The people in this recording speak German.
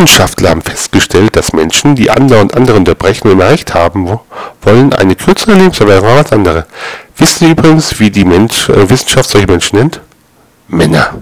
Wissenschaftler haben festgestellt, dass Menschen, die andauernd andere unterbrechen und erreicht haben wollen, eine kürzere Lebenserwartung haben als andere. Wissen Sie übrigens, wie die Mensch, äh, Wissenschaft solche Menschen nennt? Männer.